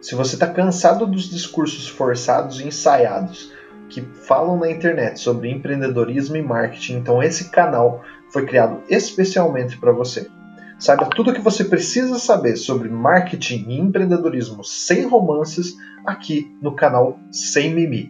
Se você está cansado dos discursos forçados e ensaiados que falam na internet sobre empreendedorismo e marketing, então esse canal foi criado especialmente para você. Saiba tudo o que você precisa saber sobre marketing e empreendedorismo sem romances aqui no canal Sem Mimi.